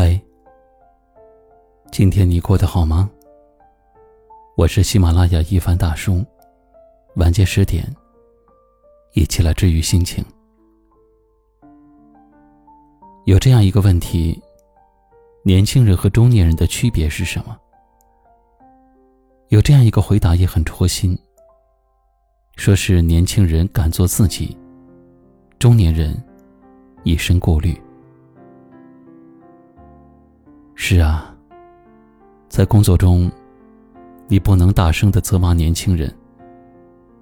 嗨，今天你过得好吗？我是喜马拉雅一凡大叔，晚间十点，一起来治愈心情。有这样一个问题：年轻人和中年人的区别是什么？有这样一个回答也很戳心，说是年轻人敢做自己，中年人一身顾虑。是啊，在工作中，你不能大声的责骂年轻人，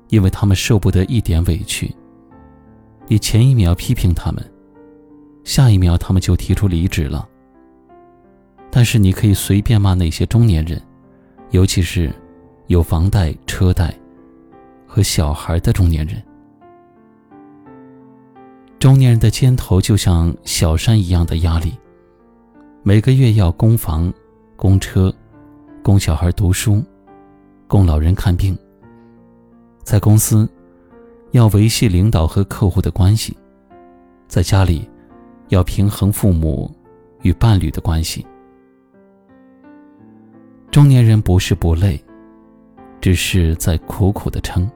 因为他们受不得一点委屈。你前一秒批评他们，下一秒他们就提出离职了。但是你可以随便骂那些中年人，尤其是有房贷、车贷和小孩的中年人。中年人的肩头就像小山一样的压力。每个月要供房、供车、供小孩读书、供老人看病。在公司，要维系领导和客户的关系；在家里，要平衡父母与伴侣的关系。中年人不是不累，只是在苦苦的撑。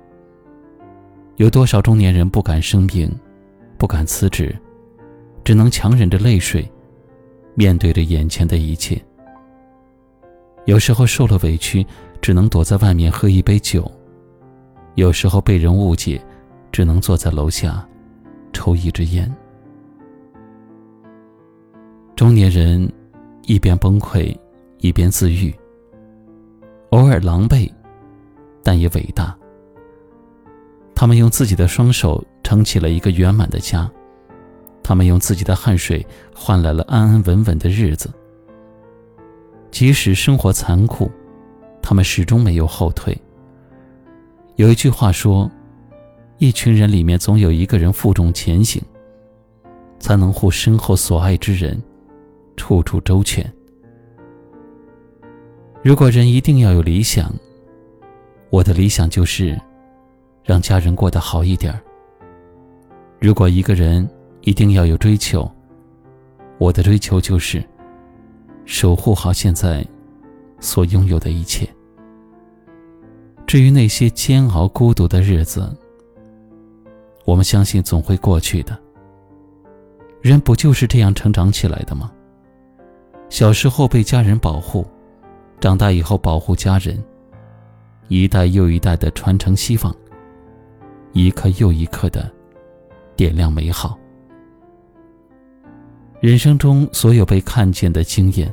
有多少中年人不敢生病，不敢辞职，只能强忍着泪水。面对着眼前的一切，有时候受了委屈，只能躲在外面喝一杯酒；有时候被人误解，只能坐在楼下抽一支烟。中年人一边崩溃，一边自愈，偶尔狼狈，但也伟大。他们用自己的双手撑起了一个圆满的家。他们用自己的汗水换来了安安稳稳的日子。即使生活残酷，他们始终没有后退。有一句话说：“一群人里面总有一个人负重前行，才能护身后所爱之人，处处周全。”如果人一定要有理想，我的理想就是让家人过得好一点如果一个人，一定要有追求。我的追求就是守护好现在所拥有的一切。至于那些煎熬、孤独的日子，我们相信总会过去的。人不就是这样成长起来的吗？小时候被家人保护，长大以后保护家人，一代又一代的传承希望，一刻又一刻的点亮美好。人生中所有被看见的经验，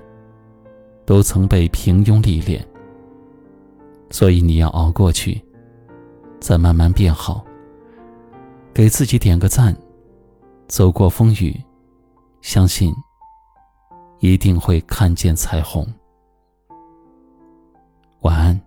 都曾被平庸历练。所以你要熬过去，再慢慢变好。给自己点个赞，走过风雨，相信一定会看见彩虹。晚安。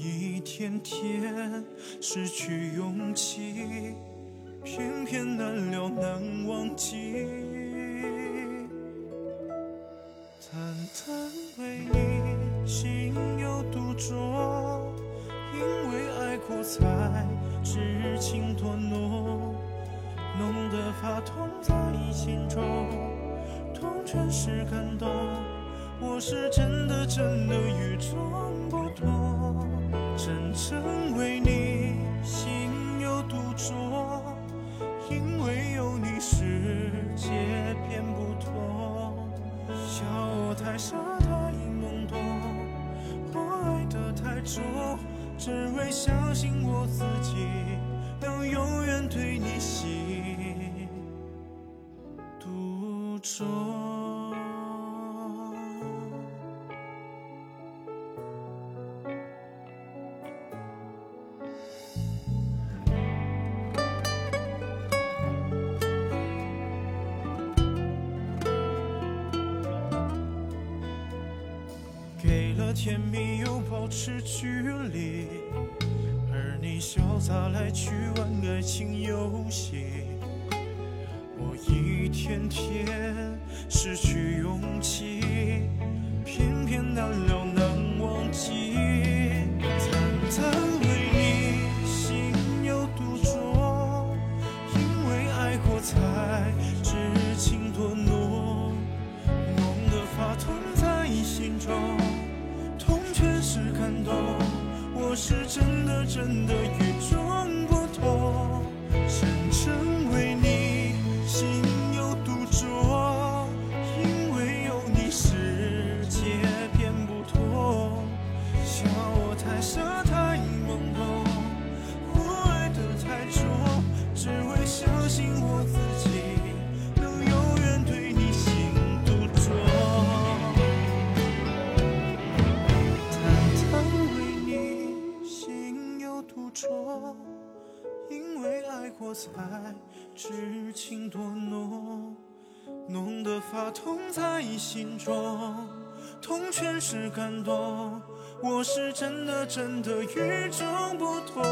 一天天失去勇气，偏偏难了难忘记。淡淡为你心有独钟，因为爱过才知情多浓，浓得发痛在心中，痛全是感动。我是真的真的与众不同，真正为你心有独钟，因为有你世界变不同。笑我太傻太懵懂，我爱得太重，只为相信我自己能永远对你心独钟。甜蜜，又保持距离，而你潇洒来去玩爱情游戏。我一天天失去勇气，偏偏难了难忘记。惨惨为你心有独钟，因为爱过才是感动。我是真的真的因为爱过才知情多浓，浓得发痛在心中，痛全是感动。我是真的真的与众不同，